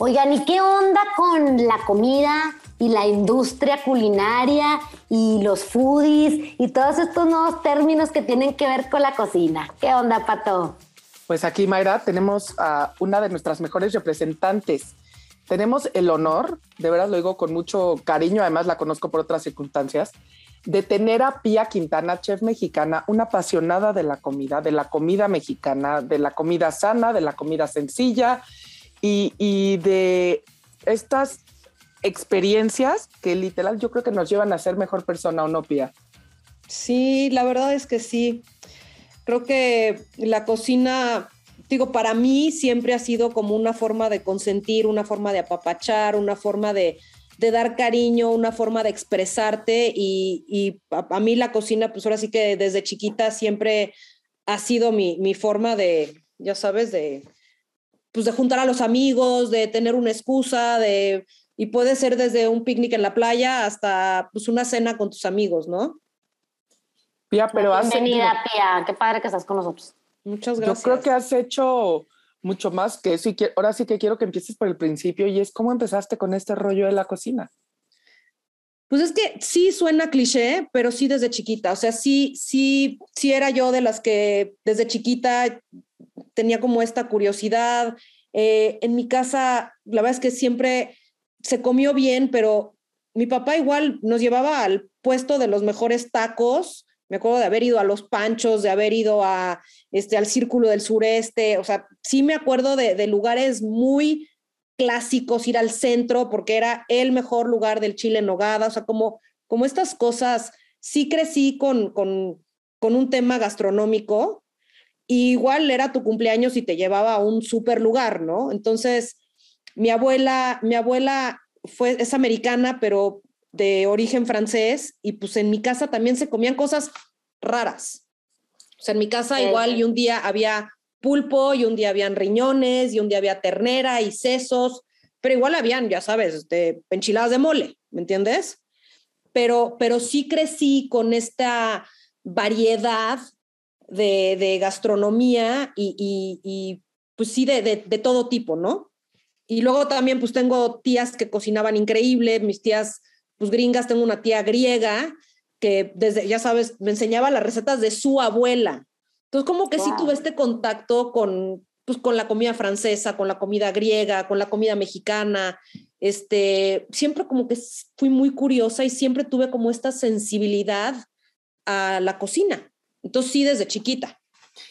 Oigan, ¿y qué onda con la comida y la industria culinaria y los foodies y todos estos nuevos términos que tienen que ver con la cocina? ¿Qué onda, Pato? Pues aquí, Mayra, tenemos a una de nuestras mejores representantes. Tenemos el honor, de veras lo digo con mucho cariño, además la conozco por otras circunstancias, de tener a Pía Quintana, chef mexicana, una apasionada de la comida, de la comida mexicana, de la comida sana, de la comida sencilla y, de estas experiencias que literal yo creo que nos llevan a ser mejor persona o no, Pía. Sí, la verdad es que sí. Creo que la cocina, digo, para mí siempre ha sido como una forma de consentir, una forma de apapachar, una forma de, de dar cariño, una forma de expresarte y, a, mí la cocina, pues ahora sí que desde chiquita siempre ha sido mi, mi forma de, ya sabes, de, pues de juntar a los amigos, de tener una excusa, de, y puede ser desde un picnic en la playa hasta pues una cena con tus amigos, ¿no? Pía, pero Bienvenida, Pía, qué padre que estás con nosotros. Muchas gracias. Yo creo que has hecho mucho más que eso. Y ahora sí que quiero que empieces por el principio y es cómo empezaste con este rollo de la cocina. Pues es que sí suena cliché, pero sí desde chiquita. O sea, sí, sí, sí era yo de las que desde chiquita tenía como esta curiosidad. Eh, en mi casa, la verdad es que siempre se comió bien, pero mi papá igual nos llevaba al puesto de los mejores tacos me acuerdo de haber ido a los Panchos, de haber ido a, este, al Círculo del Sureste, o sea, sí me acuerdo de, lugares muy clásicos, ir al centro, porque era el mejor lugar del Chile en Nogada, o sea, como, como estas cosas, sí crecí con, con, con un tema gastronómico, igual era tu cumpleaños y te llevaba a un super lugar, ¿no? Entonces, mi abuela, mi abuela fue, es americana, pero de origen francés y pues en mi casa también se comían cosas raras. O sea, en mi casa igual y un día había pulpo y un día habían riñones y un día había ternera y sesos, pero igual habían, ya sabes, este, enchiladas de mole, ¿me entiendes? Pero, pero sí crecí con esta variedad de, gastronomía y, pues sí, de, de, de todo tipo, ¿no? Y luego también pues tengo tías que cocinaban increíble, mis tías pues gringas, tengo una tía griega que desde, ya sabes, me enseñaba las recetas de su abuela. Entonces, como que sí tuve este contacto con, pues, con la comida francesa, con la comida griega, con la comida mexicana. Este, siempre como que fui muy curiosa y siempre tuve como esta sensibilidad a la cocina. Entonces, sí, desde chiquita.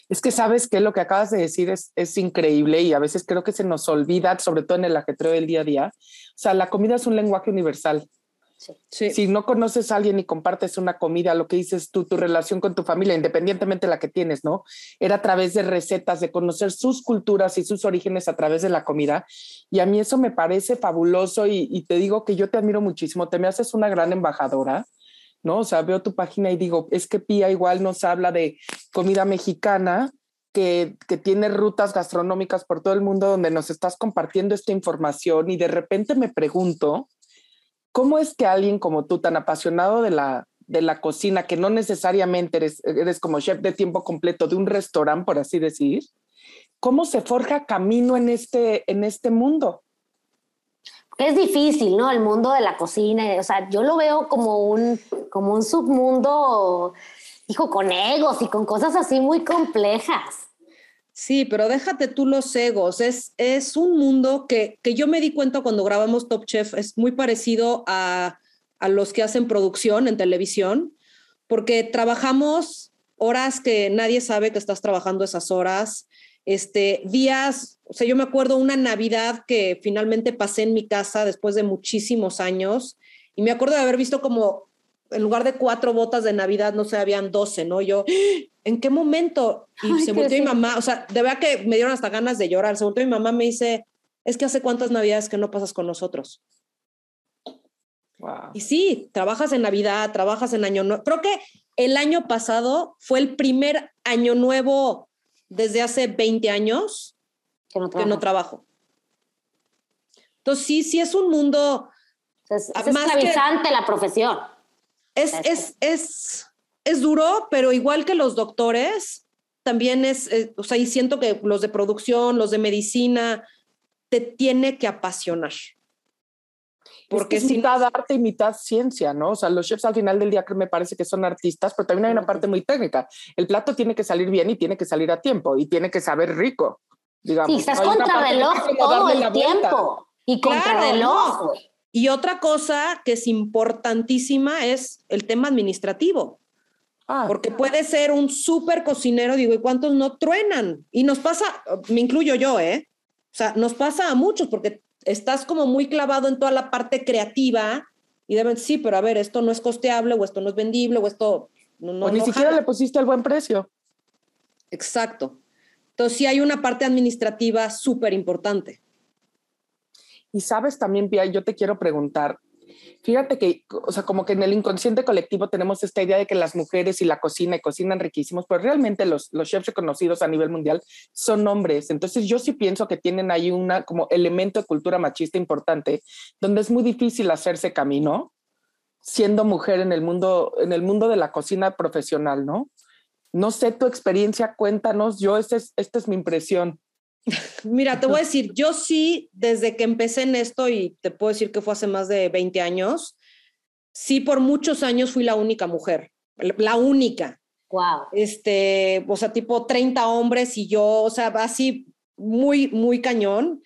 Es que sabes que lo que acabas de decir es, es increíble y a veces creo que se nos olvida, sobre todo en el ajetreo del día a día. O sea, la comida es un lenguaje universal. Si no conoces a alguien y compartes una comida, lo que dices tú, tu relación con tu familia, independientemente de la que tienes, ¿no? Era a través de recetas, de conocer sus culturas y sus orígenes a través de la comida. Y a mí eso me parece fabuloso y, te digo que yo te admiro muchísimo, te me haces una gran embajadora. ¿No? O sea, veo tu página y digo, es que Pía igual nos habla de comida mexicana, que, que, tiene rutas gastronómicas por todo el mundo donde nos estás compartiendo esta información y de repente me pregunto, ¿Cómo es que alguien como tú, tan apasionado de la, de la cocina, que no necesariamente eres, eres como chef de tiempo completo de un restaurante, por así decir, cómo se forja camino en este, en este mundo? Es difícil, ¿no? El mundo de la cocina, o sea, yo lo veo como un, como un submundo, hijo, con egos y con cosas así muy complejas. Sí, pero déjate tú los egos. Es, es un mundo que, que yo me di cuenta cuando grabamos Top Chef, es muy parecido a, a los que hacen producción en televisión, porque trabajamos horas que nadie sabe que estás trabajando esas horas, este, días, o sea, yo me acuerdo una Navidad que finalmente pasé en mi casa después de muchísimos años y me acuerdo de haber visto como en lugar de cuatro botas de Navidad, no sé, habían doce, ¿no? Yo, ¿en qué momento? Y se volteó mi mamá, o sea, de verdad que me dieron hasta ganas de llorar. Se volteó mi mamá, me dice, es que hace cuántas Navidades que no pasas con nosotros. Y sí, trabajas en Navidad, trabajas en Año Nuevo. Creo que el año pasado fue el primer año nuevo desde hace 20 años que no, que no trabajo. Entonces, sí, sí es un mundo... Es, es esclavizante la profesión. Es, es, es, es duro, pero igual que los doctores, también es, eh, o sea, y siento que los de producción, los de medicina, te tiene que apasionar. Porque es mitad arte y mitad ciencia, ¿no? O sea, los chefs al final del día me parece que son artistas, pero también hay una parte muy técnica. El plato tiene que salir bien y tiene que salir a tiempo y tiene que saber rico, digamos. Sí, estás reloj todo el tiempo. Y reloj. Y otra cosa que es importantísima es el tema administrativo. Ah. Porque puede ser un súper cocinero, digo, ¿y cuántos no truenan? Y nos pasa, me incluyo yo, ¿eh? O sea, nos pasa a muchos porque estás como muy clavado en toda la parte creativa y deben, sí, pero a ver, esto no es costeable o esto no es vendible o esto no... no ni siquiera le pusiste el buen precio. Exacto. Entonces sí hay una parte administrativa súper importante. Y sabes también, Pia, yo te quiero preguntar, fíjate que, o sea, como que en el inconsciente colectivo tenemos esta idea de que las mujeres y la cocina y cocinan riquísimos, pero realmente los, chefs reconocidos a nivel mundial son hombres. Entonces yo sí pienso que tienen ahí una como elemento de cultura machista importante, donde es muy difícil hacerse camino siendo mujer en el mundo, en el mundo de la cocina profesional, ¿no? No sé tu experiencia, cuéntanos, yo esta es, esta es mi impresión. Mira, te voy a decir, yo sí, desde que empecé en esto, y te puedo decir que fue hace más de 20 años, sí, por muchos años fui la única mujer, la única. Wow. Este, o sea, tipo 30 hombres y yo, o sea, así muy, muy cañón.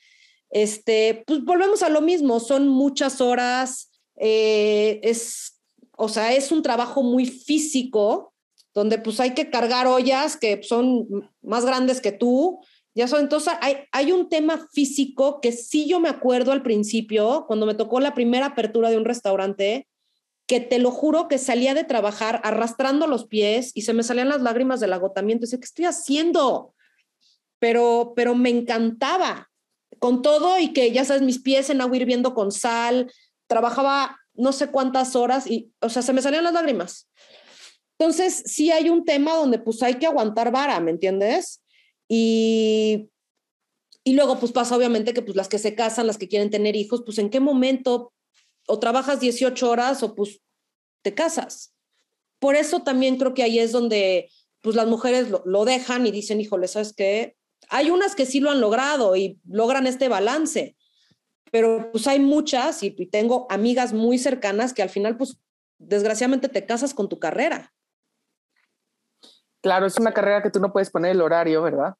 Este, pues volvemos a lo mismo, son muchas horas, eh, es, o sea, es un trabajo muy físico, donde pues hay que cargar ollas que son más grandes que tú, ya entonces hay, hay un tema físico que sí yo me acuerdo al principio, cuando me tocó la primera apertura de un restaurante, que te lo juro que salía de trabajar arrastrando los pies y se me salían las lágrimas del agotamiento. Dice, ¿qué estoy haciendo? Pero, pero me encantaba con todo y que ya sabes, mis pies en agua hirviendo con sal, trabajaba no sé cuántas horas y, o sea, se me salían las lágrimas. Entonces, sí hay un tema donde pues hay que aguantar vara, ¿me entiendes? Y, y luego pues pasa obviamente que pues las que se casan, las que quieren tener hijos, pues en qué momento o trabajas 18 horas o pues te casas. Por eso también creo que ahí es donde pues las mujeres lo, dejan y dicen, híjole, ¿sabes qué? Hay unas que sí lo han logrado y logran este balance, pero pues hay muchas y, y tengo amigas muy cercanas que al final pues desgraciadamente te casas con tu carrera. Claro, es una carrera que tú no puedes poner el horario, ¿verdad?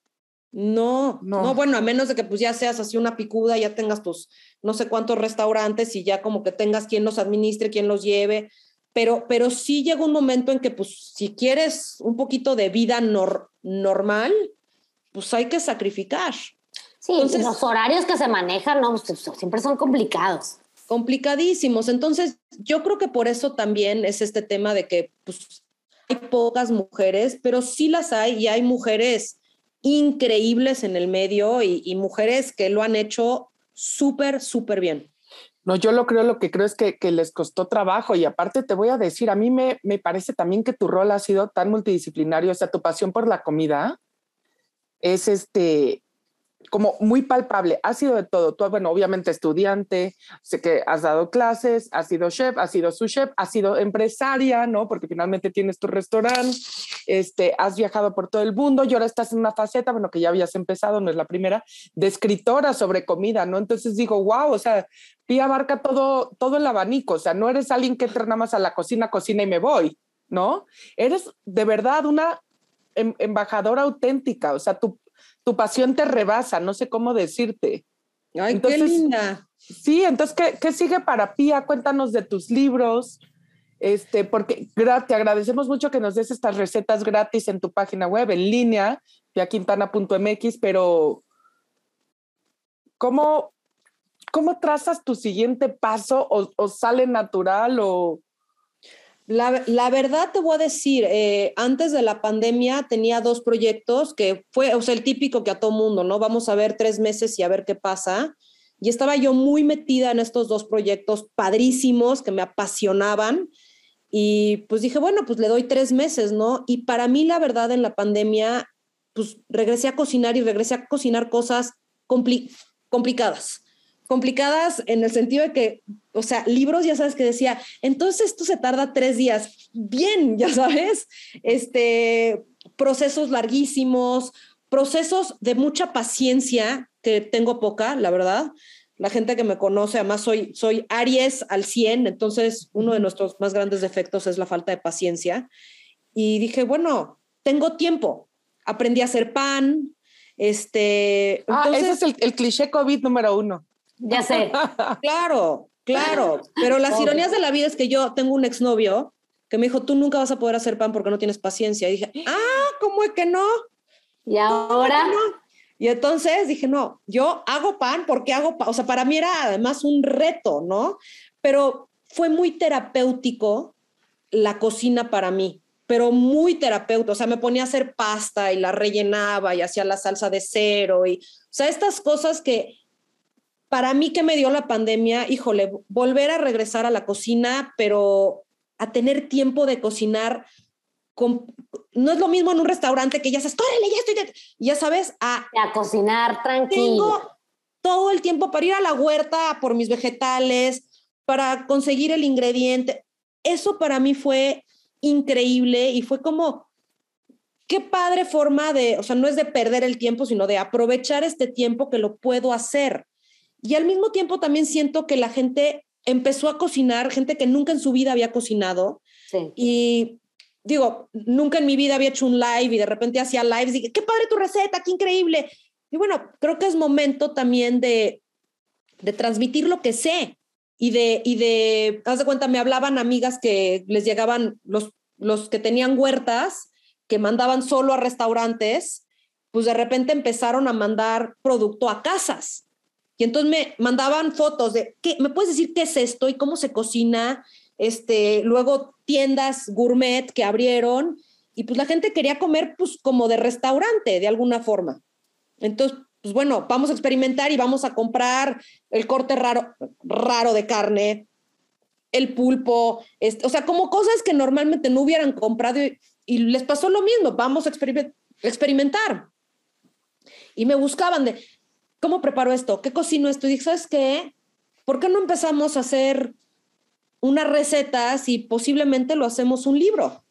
No, no, bueno, a menos de que pues ya seas así una picuda, ya tengas tus no sé cuántos restaurantes y ya como que tengas quien los administre, quien los lleve, pero, pero sí llega un momento en que pues si quieres un poquito de vida normal, pues hay que sacrificar. Sí, Entonces, los horarios que se manejan no, pues, siempre son complicados. Complicadísimos. Entonces, yo creo que por eso también es este tema de que pues hay pocas mujeres, pero sí las hay y hay mujeres increíbles en el medio y, mujeres que lo han hecho súper, súper bien. No, yo lo creo, lo que creo es que, les costó trabajo y aparte te voy a decir, a mí me, me, parece también que tu rol ha sido tan multidisciplinario, o sea, tu pasión por la comida es este, como muy palpable. Ha sido de todo. Tú, bueno, obviamente estudiante, sé que has dado clases, has sido chef, has sido su chef, has sido empresaria, ¿no? Porque finalmente tienes tu restaurante, este, has viajado por todo el mundo y ahora estás en una faceta, bueno, que ya habías empezado, no es la primera, de escritora sobre comida, ¿no? Entonces digo, wow, o sea, Pía abarca todo, todo el abanico, o sea, no eres alguien que entra nada más a la cocina, cocina y me voy, ¿no? Eres de verdad una em, embajadora auténtica, o sea, tu, tu pasión te rebasa, no sé cómo decirte. Ay, qué linda. Sí, entonces, ¿qué, ¿qué, sigue para Pía? Cuéntanos de tus libros, este, porque te agradecemos mucho que nos des estas recetas gratis en tu página web, en línea, piaquintana.mx, pero ¿cómo, ¿cómo trazas tu siguiente paso o, o sale natural o la, verdad te voy a decir, eh, antes de la pandemia tenía dos proyectos que fue, o sea, el típico que a todo mundo, ¿no? Vamos a ver tres meses y a ver qué pasa. Y estaba yo muy metida en estos dos proyectos padrísimos que me apasionaban. Y pues dije, bueno, pues le doy tres meses, ¿no? Y para mí, la verdad, en la pandemia, pues regresé a cocinar y regresé a cocinar cosas complicadas complicadas en el sentido de que, o sea, libros, ya sabes que decía, entonces esto se tarda tres días. Bien, ya sabes, este, procesos larguísimos, procesos de mucha paciencia, que tengo poca, la verdad. La gente que me conoce, además soy, soy Aries al 100, entonces uno de nuestros más grandes defectos es la falta de paciencia. Y dije, bueno, tengo tiempo. Aprendí a hacer pan. Este, ah, ese es el, el cliché COVID número uno. Ya sé. claro, claro. Pero las ironías de la vida es que yo tengo un exnovio que me dijo, tú nunca vas a poder hacer pan porque no tienes paciencia. Y dije, ah, ¿cómo es que no? Y ahora... Y entonces dije, no, yo hago pan porque hago pan. O sea, para mí era además un reto, ¿no? Pero fue muy terapéutico la cocina para mí, pero muy terapéutico. O sea, me ponía a hacer pasta y la rellenaba y hacía la salsa de cero. Y, o sea, estas cosas que para mí que me dio la pandemia, híjole, volver a regresar a la cocina, pero a tener tiempo de cocinar. no es lo mismo en un restaurante que ya sabes, córrele, ya estoy, ya sabes, a, a cocinar tranquilo. Tengo todo el tiempo para ir a la huerta por mis vegetales, para conseguir el ingrediente. Eso para mí fue increíble y fue como, qué padre forma de, o sea, no es de perder el tiempo, sino de aprovechar este tiempo que lo puedo hacer. Y al mismo tiempo también siento que la gente empezó a cocinar, gente que nunca en su vida había cocinado. Y digo, nunca en mi vida había hecho un live y de repente hacía lives y dije, qué padre tu receta, qué increíble. Y bueno, creo que es momento también de, de transmitir lo que sé y de, y de, haz de cuenta, me hablaban amigas que les llegaban los, los que tenían huertas, que mandaban solo a restaurantes, pues de repente empezaron a mandar producto a casas. Y entonces me mandaban fotos de, ¿qué, ¿me puedes decir qué es esto y cómo se cocina? Este, luego tiendas gourmet que abrieron y pues la gente quería comer pues como de restaurante de alguna forma. Entonces, pues bueno, vamos a experimentar y vamos a comprar el corte raro, raro de carne, el pulpo, este, o sea, como cosas que normalmente no hubieran comprado y, y les pasó lo mismo, vamos a experimentar. Y me buscaban de, ¿cómo preparo esto? ¿Qué cocino esto? Y dije, ¿sabes qué? ¿Por qué no empezamos a hacer unas recetas y posiblemente lo hacemos un libro?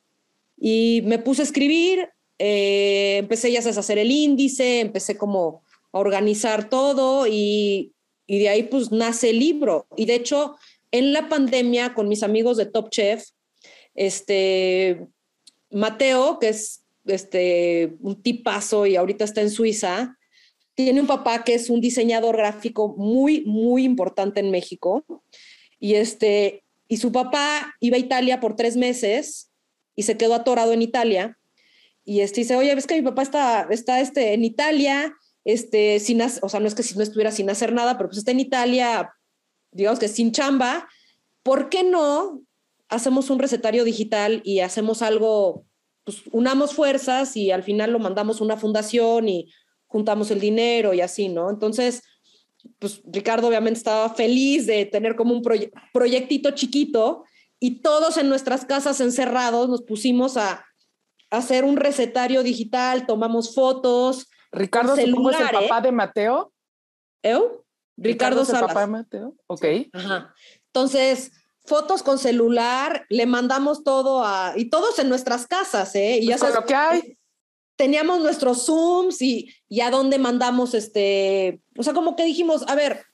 Y me puse a escribir, eh, empecé ya a hacer el índice, empecé como a organizar todo y, y de ahí pues nace el libro. Y de hecho, en la pandemia con mis amigos de Top Chef, este, Mateo, que es este, un tipazo y ahorita está en Suiza, tiene un papá que es un diseñador gráfico muy, muy importante en México. Y, este, y su papá iba a Italia por tres meses y se quedó atorado en Italia. Y este, dice, oye, ves que mi papá está, está este, en Italia, este, sin, o sea, no es que si no estuviera sin hacer nada, pero pues está en Italia, digamos que sin chamba. ¿Por qué no hacemos un recetario digital y hacemos algo, pues unamos fuerzas y al final lo mandamos a una fundación y juntamos el dinero y así, ¿no? Entonces, pues Ricardo obviamente estaba feliz de tener como un proyectito chiquito y todos en nuestras casas encerrados nos pusimos a, hacer un recetario digital, tomamos fotos. Ricardo, celular, es el papá de Mateo? ¿Eu? Ricardo, Ricardo el papá de Mateo? Ok. Ajá. Entonces, fotos con celular, le mandamos todo a, y todos en nuestras casas, ¿eh? Y ya pues sabes, lo que hay teníamos nuestros Zooms y, y a dónde mandamos este, o sea, como que dijimos, a ver,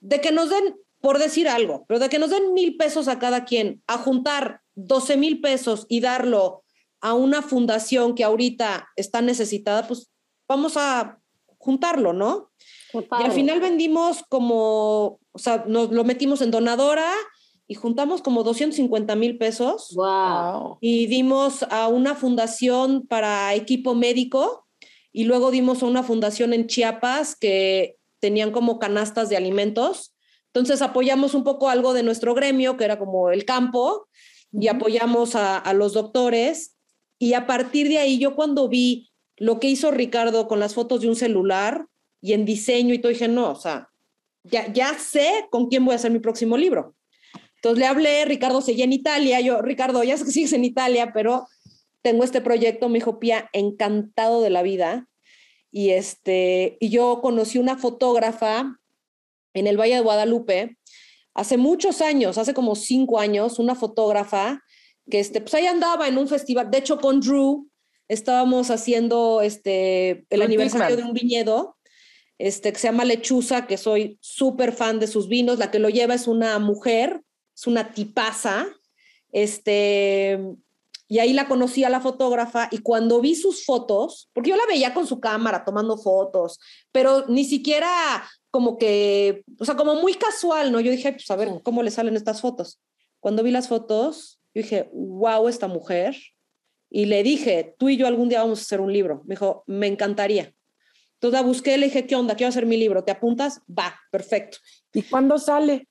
de que nos den, por decir algo, pero de que nos den mil pesos a cada quien, a juntar 12 mil pesos y darlo a una fundación que ahorita está necesitada, pues vamos a juntarlo, ¿no? Y al final vendimos como, o sea, nos lo metimos en donadora y juntamos como 250 mil pesos. Wow. Y dimos a una fundación para equipo médico y luego dimos a una fundación en Chiapas que tenían como canastas de alimentos. Entonces apoyamos un poco algo de nuestro gremio, que era como el campo, y apoyamos a, a los doctores. Y a partir de ahí, yo cuando vi lo que hizo Ricardo con las fotos de un celular y en diseño y todo, dije, no, o sea, ya, ya sé con quién voy a hacer mi próximo libro. Entonces le hablé, Ricardo seguía en Italia, yo, Ricardo, ya sé que sigues en Italia, pero tengo este proyecto, me dijo Pía, encantado de la vida. Y, este, y yo conocí una fotógrafa en el Valle de Guadalupe hace muchos años, hace como cinco años, una fotógrafa que este, pues ahí andaba en un festival, de hecho con Drew estábamos haciendo este, el aniversario de un viñedo este, que se llama Lechuza, que soy súper fan de sus vinos. La que lo lleva es una mujer, es una tipaza. Este, y ahí la conocí a la fotógrafa y cuando vi sus fotos, porque yo la veía con su cámara tomando fotos, pero ni siquiera como que, o sea, como muy casual, ¿no? Yo dije, pues a ver cómo le salen estas fotos. Cuando vi las fotos, yo dije, wow, esta mujer. Y le dije, tú y yo algún día vamos a hacer un libro. Me dijo, me encantaría. Entonces la busqué, le dije, ¿qué onda? Quiero hacer mi libro. ¿Te apuntas? Va, perfecto. ¿Y cuándo sale?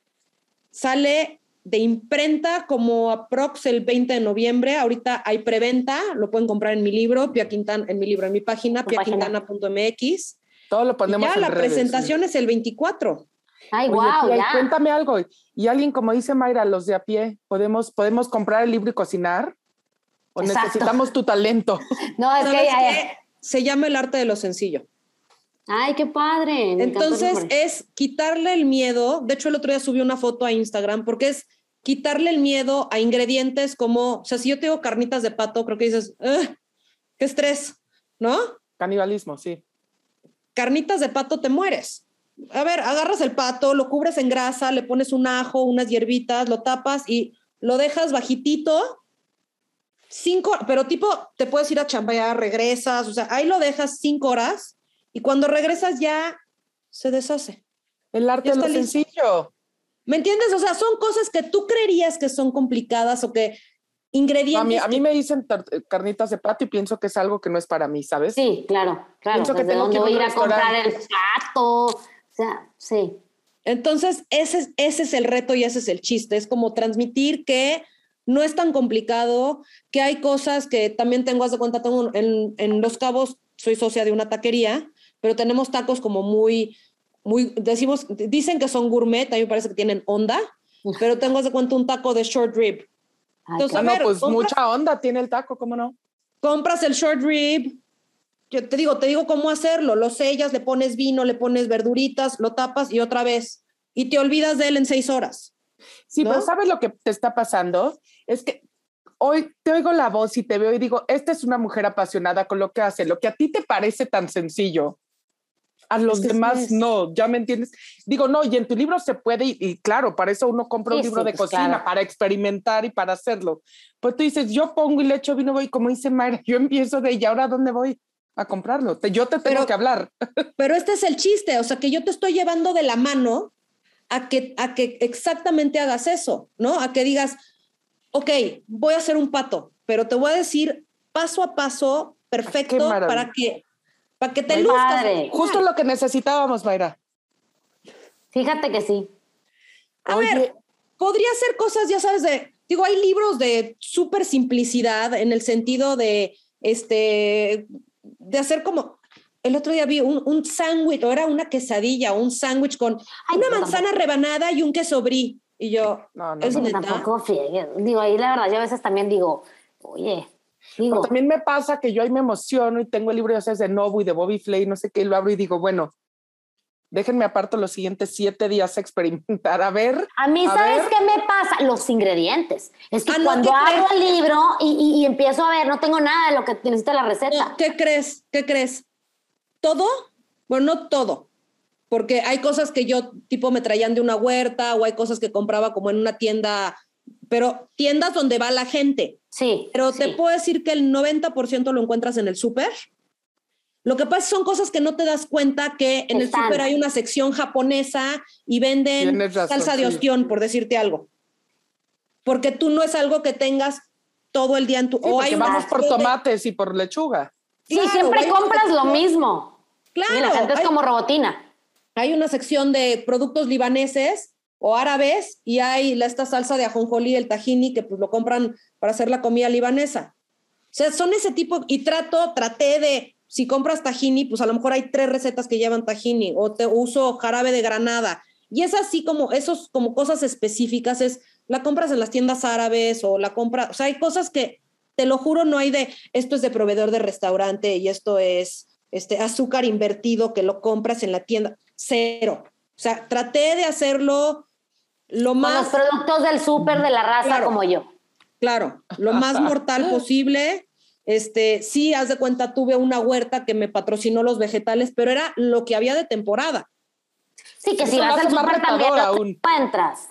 Sale de imprenta como aprox el 20 de noviembre. Ahorita hay preventa, lo pueden comprar en mi libro, Pia Quintana, en mi libro, en mi página, piaquintana.mx. Todo lo ponemos ya, la presentación es el 24. Ay, wow, ya. Cuéntame algo. Y alguien, como dice Mayra, los de a pie, ¿podemos, podemos comprar el libro y cocinar? ¿O necesitamos tu talento? No, es que, se llama el arte de lo sencillo. Ay, qué padre. Entonces es quitarle el miedo. De hecho, el otro día subí una foto a Instagram porque es quitarle el miedo a ingredientes como, o sea, si yo tengo carnitas de pato, creo que dices, qué estrés, ¿no? Canibalismo, sí. Carnitas de pato te mueres. A ver, agarras el pato, lo cubres en grasa, le pones un ajo, unas hierbitas, lo tapas y lo dejas bajitito. Cinco, pero tipo, te puedes ir a chambear, regresas, o sea, ahí lo dejas cinco horas y cuando regresas ya se deshace. El arte es lo sencillo. ¿Me entiendes? O sea, son cosas que tú creerías que son complicadas o que ingredientes. A mí, a mí me dicen carnitas de pato y pienso que es algo que no es para mí, ¿sabes? Sí, claro, claro. Pienso que tengo que ir a comprar el pato. O sea, sí. Entonces, ese, ese es el reto y ese es el chiste. Es como transmitir que no es tan complicado, que hay cosas que también tengo, haz de cuenta, tengo en, en Los Cabos, soy socia de una taquería pero tenemos tacos como muy, muy, decimos, dicen que son gourmet, a mí me parece que tienen onda, pero tengo de cuenta un taco de short rib. Entonces, pues mucha onda tiene el taco, ¿cómo no? Compras el short rib, yo te digo, te digo cómo hacerlo, lo sellas, le pones vino, le pones verduritas, lo tapas y otra vez, y te olvidas de él en seis horas. Sí, pero ¿sabes lo que te está pasando? Es que hoy te oigo la voz y te veo y digo, esta es una mujer apasionada con lo que hace, lo que a ti te parece tan sencillo, a los demás no, ¿ya me entiendes? Digo, no, y en tu libro se puede, y, claro, para eso uno compra un libro de pues, cocina, para experimentar y para hacerlo. Pues tú dices, yo pongo y le echo vino, voy, como dice Mayra, yo empiezo de, ¿y ahora dónde voy? A comprarlo. yo te tengo que hablar. Pero este es el chiste, o sea, que yo te estoy llevando de la mano a que, a que exactamente hagas eso, ¿no? A que digas, ok, voy a hacer un pato, pero te voy a decir paso a paso perfecto para que para que te luzcas. Justo lo que necesitábamos, Mayra. Fíjate que sí. A ver, podría ser cosas, ya sabes, de, digo, hay libros de súper simplicidad en el sentido de, este, de hacer como, el otro día vi un, un sándwich, o era una quesadilla, un sándwich con una manzana rebanada y un queso brie. Y yo, no, no, es no, tampoco Digo, ahí la verdad, yo a veces también digo, oye, pero también me pasa que yo ahí me emociono y tengo el libro ya sabes, de Nobu y de Bobby Flay, no sé qué, y lo abro y digo, bueno, déjenme aparto los siguientes siete días a experimentar, a ver. A mí, ¿sabes qué me pasa? Los ingredientes. Es que ah, cuando abro el libro y, y, empiezo a ver, no tengo nada de lo que necesita la receta. ¿Qué crees? ¿Qué crees? ¿Todo? Bueno, no todo. Porque hay cosas que yo, tipo, me traían de una huerta o hay cosas que compraba como en una tienda pero tiendas donde va la gente. Sí. Pero te puedo decir que el 90% lo encuentras en el súper. Lo que pasa son cosas que no te das cuenta que en el súper hay una sección japonesa y venden salsa de ostión, por decirte algo. Porque tú no es algo que tengas todo el día en tu... o hay vamos por tomates y por lechuga. Sí, siempre compras lo mismo. Claro. la gente es como robotina. Hay una sección de productos libaneses o árabes y hay esta salsa de ajonjolí, el tahini, que pues lo compran para hacer la comida libanesa. O sea, son ese tipo, y trato, traté de, si compras tahini, pues a lo mejor hay tres recetas que llevan tahini, o te uso jarabe de granada. Y es así como, esos como cosas específicas, es, la compras en las tiendas árabes o la compra, o sea, hay cosas que, te lo juro, no hay de, esto es de proveedor de restaurante y esto es este azúcar invertido que lo compras en la tienda, cero. O sea, traté de hacerlo lo más... los productos del súper de la raza como yo. Claro, lo más mortal posible. Este, sí, haz de cuenta, tuve una huerta que me patrocinó los vegetales, pero era lo que había de temporada. Sí, que si vas al súper también no encuentras.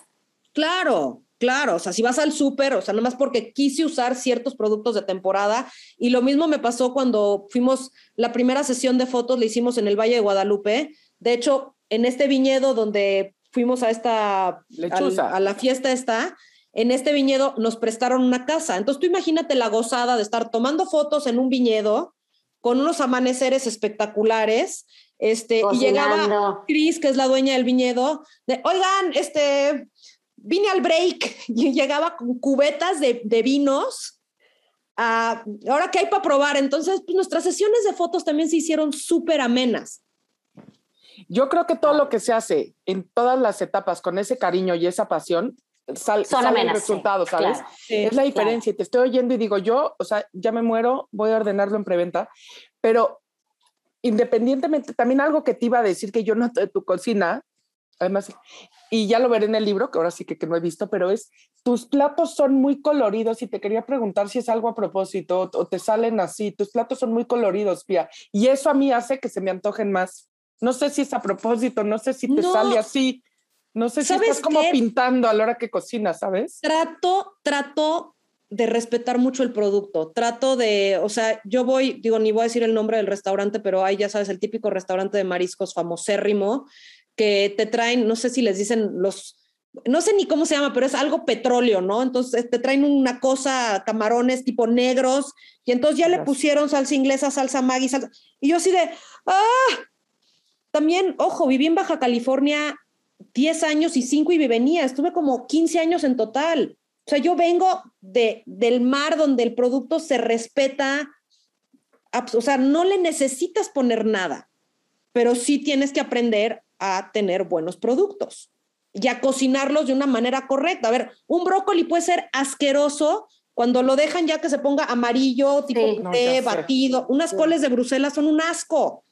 Claro, claro. O sea, si vas al súper, o sea, nomás porque quise usar ciertos productos de temporada. Y lo mismo me pasó cuando fuimos, la primera sesión de fotos la hicimos en el Valle de Guadalupe. De hecho, en este viñedo donde fuimos a esta, a la fiesta esta, en este viñedo nos prestaron una casa. Entonces tú imagínate la gozada de estar tomando fotos en un viñedo con unos amaneceres espectaculares este, y llegaba Cris, que es la dueña del viñedo, de, oigan, este, vine al break y llegaba con cubetas de, vinos. ahora que hay para probar, entonces pues, nuestras sesiones de fotos también se hicieron súper amenas. Yo creo que todo lo que se hace en todas las etapas con ese cariño y esa pasión, sal, salen resultados, ¿sabes? es la diferencia. Y te estoy oyendo y digo, yo, o sea, ya me muero, voy a ordenarlo en preventa, pero independientemente, también algo que te iba a decir que yo noto de tu cocina, además, y ya lo veré en el libro, que ahora sí que, que no he visto, pero es, tus platos son muy coloridos y te quería preguntar si es algo a propósito o, te salen así, tus platos son muy coloridos, Pia, y eso a mí hace que se me antojen más. No sé si es a propósito, no sé si te sale así, no sé si estás como pintando a la hora que cocinas, ¿sabes? Trato, trato de respetar mucho el producto. Trato de, o sea, yo voy, digo, ni voy a decir el nombre del restaurante, pero hay, ya sabes, el típico restaurante de mariscos famosérrimo que te traen, no sé si les dicen los, no sé ni cómo se llama, pero es algo petróleo, ¿no? Entonces te traen una cosa, camarones tipo negros, y entonces ya le pusieron salsa inglesa, salsa Maggi, salsa... Y yo así de, ¡ah! También, ojo, viví en Baja California 10 años y 5 y venía, estuve como 15 años en total. O sea, yo vengo de, del mar donde el producto se respeta, o sea, no le necesitas poner nada, pero sí tienes que aprender a tener buenos productos y a cocinarlos de una manera correcta. A ver, un brócoli puede ser asqueroso cuando lo dejan ya que se ponga amarillo, tipo té, batido. Unas coles de Bruselas son un asco.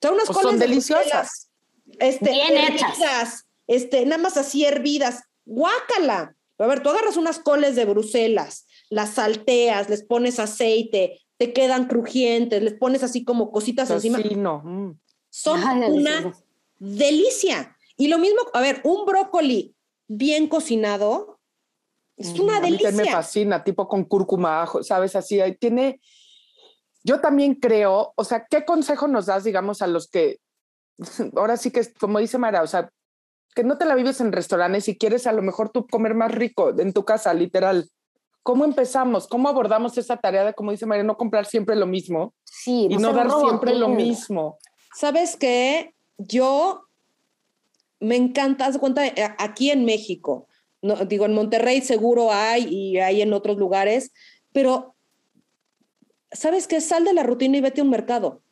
O sea, unas pues coles son deliciosas. este, Bien hechas. Este, nada más así hervidas. Guácala. A ver, tú agarras unas coles de Bruselas, las salteas, les pones aceite, te quedan crujientes, les pones así como cositas encima. No. Mm. Son una delicia. Y lo mismo, a ver, un brócoli bien cocinado es mm, una delicia. A mí me fascina, tipo con cúrcuma, ¿sabes? Así, tiene... Yo también creo, o sea, ¿qué consejo nos das, digamos, a los que, ahora sí que, como dice Mara, o sea, que no te la vives en restaurantes y quieres a lo mejor tú comer más rico en tu casa, literal. ¿Cómo empezamos? ¿Cómo abordamos esa tarea de, como dice María, no comprar siempre lo mismo? Sí, y no, dar siempre lo mismo. ¿Sabes qué? Yo me encanta, haz cuenta, eh, aquí en México, no, digo, en Monterrey seguro hay y hay en otros lugares, pero ¿sabes qué? Sal de la rutina y vete a un mercado.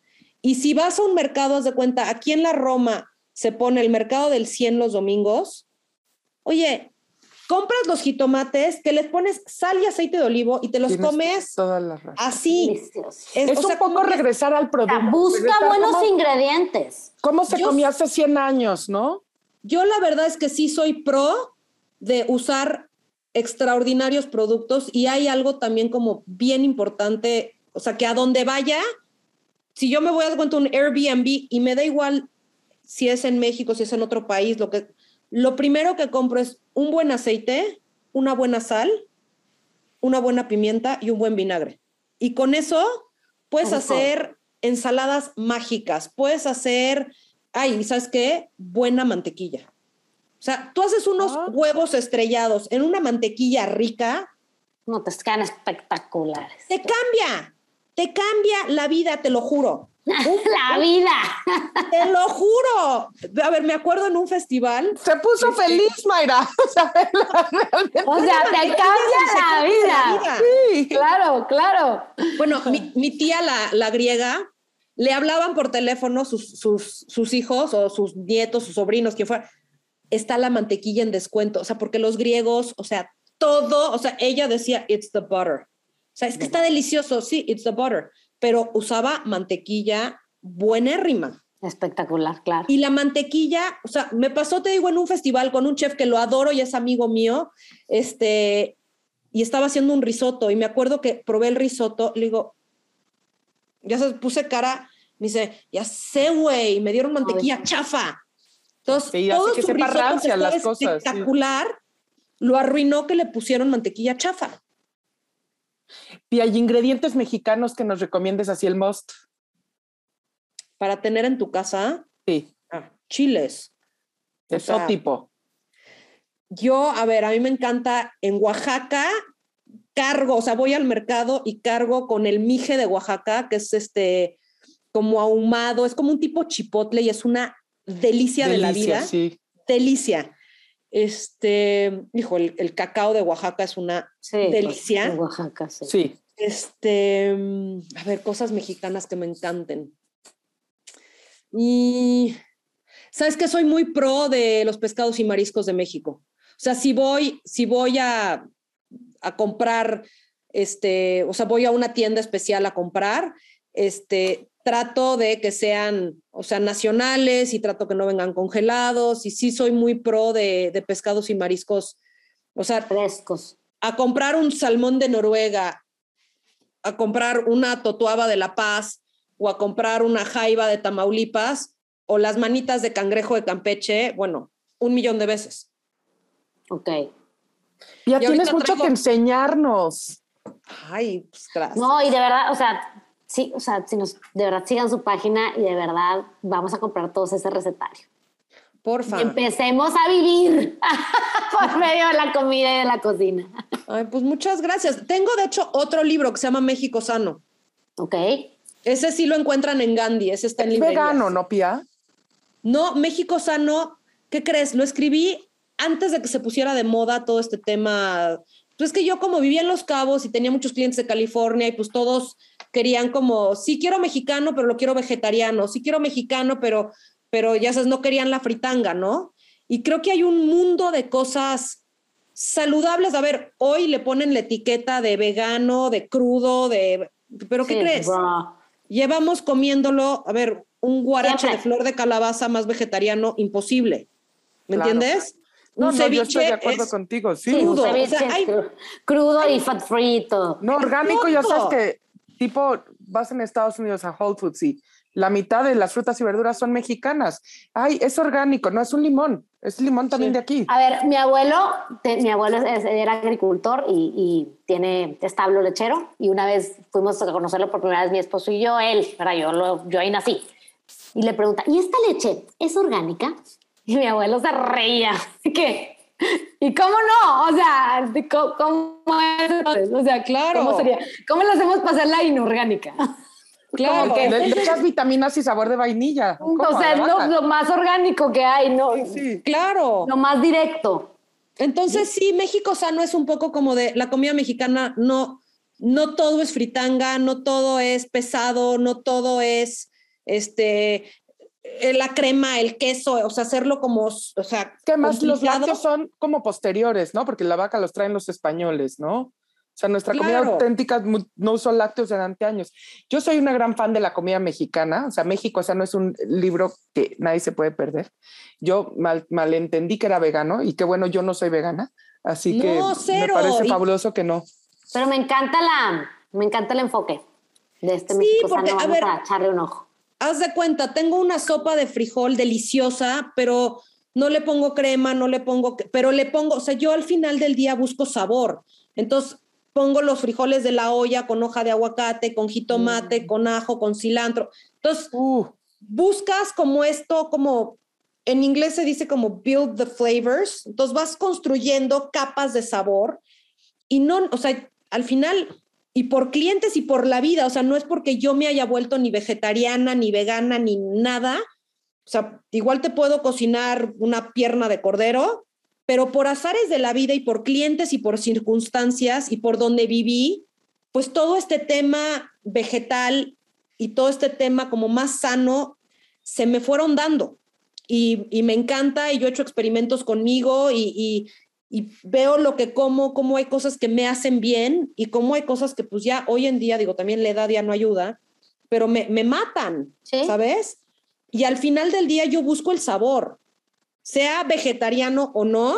Y si vas a un mercado, haz de cuenta, aquí en la Roma se pone el mercado del 100 los domingos. Oye, compras los jitomates, que les pones sal y aceite de olivo y te los comes así. Es, un poco regresar al producto. Busca buenos ingredientes. ¿Cómo se comía hace 100 años, no? Yo la verdad es que sí soy pro de usar extraordinarios productos y hay algo también como bien importante, o sea, que a donde vaya, si yo me voy a cuenta un Airbnb y me da igual si es en México, si es en otro país, lo que lo primero que compro es un buen aceite, una buena sal, una buena pimienta y un buen vinagre. Y con eso puedes hacer ensaladas mágicas, puedes hacer, ay, ¿sabes qué? Buena mantequilla. O sea, tú haces unos ah. huevos estrellados en una mantequilla rica. No, te quedan espectaculares. Te cambia, te cambia la vida, te lo juro. la vida. Te lo juro. A ver, me acuerdo en un festival. Se puso este, feliz, Mayra. O sea, te cambia la vida. Sí. Claro, claro. Bueno, mi, tía, la, la, griega, le hablaban por teléfono sus, sus, sus hijos o sus nietos, sus sobrinos, quien fuera. Está la mantequilla en descuento. O sea, porque los griegos, o sea, todo, o sea, ella decía, it's the butter. O sea, es que está delicioso. Sí, it's the butter pero usaba mantequilla buenérrima. Espectacular, claro. Y la mantequilla, o sea, me pasó, te digo, en un festival con un chef que lo adoro y es amigo mío, este, y estaba haciendo un risotto y me acuerdo que probé el risotto, le digo, ya se puse cara, me dice, ya sé, güey, me dieron mantequilla chafa. Entonces, sí, todo que sepa rancia las cosas. Espectacular, lo arruinó que le pusieron mantequilla chafa. ¿Y hay ingredientes mexicanos que nos recomiendes así el most? Para tener en tu casa. Sí. Ah, chiles. De todo tipo. Yo, a ver, a mí me encanta en Oaxaca, cargo, o sea, voy al mercado y cargo con el mije de Oaxaca, que es este como ahumado, es como un tipo chipotle y es una delicia, de la vida. Sí. Delicia. Este, hijo, el, cacao de Oaxaca es una pues, delicia. Oaxaca, sí. Sí. Este, a ver, cosas mexicanas que me encanten. Y sabes que soy muy pro de los pescados y mariscos de México. O sea, si voy, si voy a, a comprar, este, o sea, voy a una tienda especial a comprar, este, trato de que sean, o sea, nacionales y trato que no vengan congelados y sí soy muy pro de, de pescados y mariscos, o sea, frescos. A comprar un salmón de Noruega, a comprar una totuaba de La Paz o a comprar una jaiba de Tamaulipas o las manitas de cangrejo de Campeche, bueno, un millón de veces. Ok. Ya tienes mucho que enseñarnos. Ay, pues gracias. No, y de verdad, o sea, sí, o sea, si nos de verdad sigan su página y de verdad vamos a comprar todos ese recetario. Porfa. empecemos a vivir por medio de la comida y de la cocina. Ay, pues muchas gracias. Tengo de hecho otro libro que se llama México Sano. Ok. Ese sí lo encuentran en Gandhi, ese está en ¿Es vegano, no, Pia? No, México Sano, ¿qué crees? Lo escribí antes de que se pusiera de moda todo este tema. Pues es que yo como vivía en Los Cabos y tenía muchos clientes de California y pues todos querían como, sí quiero mexicano, pero lo quiero vegetariano, sí quiero mexicano, pero, pero ya sabes, no querían la fritanga, ¿no? Y creo que hay un mundo de cosas saludables. A ver, hoy le ponen la etiqueta de vegano, de crudo, de... ¿Pero qué crees? Llevamos comiéndolo, a ver, un guarache de flor de calabaza más vegetariano, imposible. ¿Me entiendes? No, no, yo estoy de acuerdo contigo, sí. Crudo, crudo y fat frito. No, orgánico, ya sabes que tipo vas en Estados Unidos a Whole Foods y la mitad de las frutas y verduras son mexicanas. Ay, es orgánico, no es un limón, es limón también de aquí. A ver, mi abuelo, mi abuelo era agricultor y, tiene establo lechero y una vez fuimos a conocerlo por primera vez mi esposo y yo, él, ¿verdad? Yo, lo, yo ahí nací. Y le pregunta, ¿y esta leche es orgánica? Y mi abuelo se reía. ¿Qué? ¿Y cómo no? O sea, ¿cómo, es? O sea, claro. ¿Cómo sería? ¿Cómo lo hacemos para hacerla inorgánica? Claro. que le, echas vitaminas y sabor de vainilla. O sea, es lo, más orgánico que hay, ¿no? Sí. Claro. Lo más directo. Entonces, sí, México sano es un poco como de la comida mexicana, no, no todo es fritanga, no todo es pesado, no todo es este la crema, el queso, o sea, hacerlo como, o sea, que más los lácteos son como posteriores, ¿no? Porque la vaca los traen los españoles, ¿no? O sea, nuestra comida auténtica no usó lácteos durante años. Yo soy una gran fan de la comida mexicana, o sea, México, o sea, no es un libro que nadie se puede perder. Yo mal, malentendí que era vegano y que bueno, yo no soy vegana, así que me parece fabuloso que no. Pero me encanta la, me encanta el enfoque de este sí, México porque, a, ver, a echarle un ojo haz de cuenta, tengo una sopa de frijol deliciosa, pero no le pongo crema, no le pongo, pero le pongo, o sea, yo al final del día busco sabor. Entonces, pongo los frijoles de la olla con hoja de aguacate, con jitomate, mm. con ajo, con cilantro. Entonces, uh. buscas como esto, como en inglés se dice como build the flavors. Entonces, vas construyendo capas de sabor y no, o sea, al final y por clientes y por la vida, o sea, no es porque yo me haya vuelto ni vegetariana, ni vegana, ni nada. O sea, igual te puedo cocinar una pierna de cordero, pero por azares de la vida y por clientes y por circunstancias y por donde viví, pues todo este tema vegetal y todo este tema como más sano se me fueron dando. Y, me encanta y yo he hecho experimentos conmigo y, y veo lo que como, cómo hay cosas que me hacen bien y cómo hay cosas que pues ya hoy en día, digo, también la edad ya no ayuda, pero me, me matan, ¿sabes? Y al final del día yo busco el sabor, sea vegetariano o no,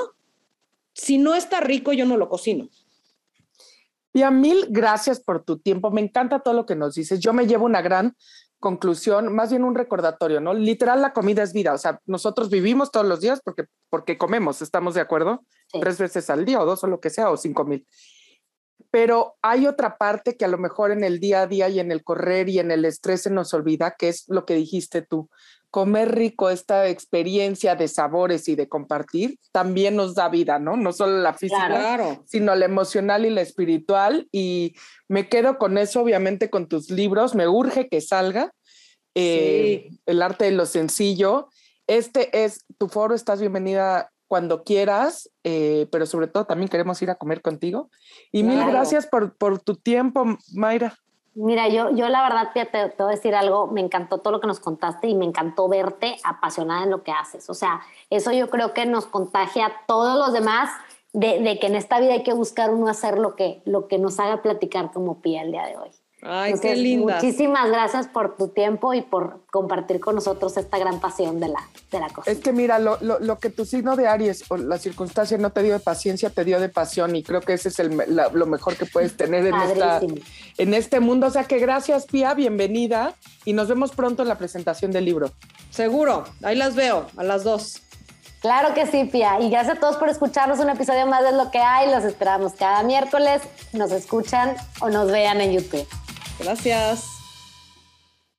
si no está rico yo no lo cocino. Pia, mil gracias por tu tiempo. Me encanta todo lo que nos dices. Yo me llevo una gran conclusión, más bien un recordatorio, ¿no? Literal, la comida es vida. O sea, nosotros vivimos todos los días porque, porque comemos, ¿estamos de acuerdo? Tres veces al día o dos o lo que sea, o cinco mil. Pero hay otra parte que a lo mejor en el día a día y en el correr y en el estrés se nos olvida, que es lo que dijiste tú comer rico, esta experiencia de sabores y de compartir, también nos da vida, ¿no? No solo la física, sino la emocional y la espiritual. Y me quedo con eso, obviamente, con tus libros. Me urge que salga eh, el arte de lo sencillo. Este es tu foro, estás bienvenida cuando quieras, eh, pero sobre todo también queremos ir a comer contigo. Y mil gracias por, por tu tiempo, Mayra. Mira, yo, yo la verdad te, te, voy a decir algo, me encantó todo lo que nos contaste y me encantó verte apasionada en lo que haces. O sea, eso yo creo que nos contagia a todos los demás de, de que en esta vida hay que buscar uno hacer lo que, lo que nos haga platicar como Pía el día de hoy. Ay, qué linda. Muchísimas gracias por tu tiempo y por compartir con nosotros esta gran pasión de la, de la cosa. Es que mira, lo, lo, lo, que tu signo de Aries o la circunstancia no te dio de paciencia, te dio de pasión y creo que ese es el, lo mejor que puedes tener en, esta, en este mundo. O sea que gracias, Pía, bienvenida y nos vemos pronto en la presentación del libro. Seguro, ahí las veo, a las dos. Claro que sí, Pia. Y gracias a todos por escucharnos un episodio más de Lo que hay. Los esperamos cada miércoles. Nos escuchan o nos vean en YouTube. Gracias.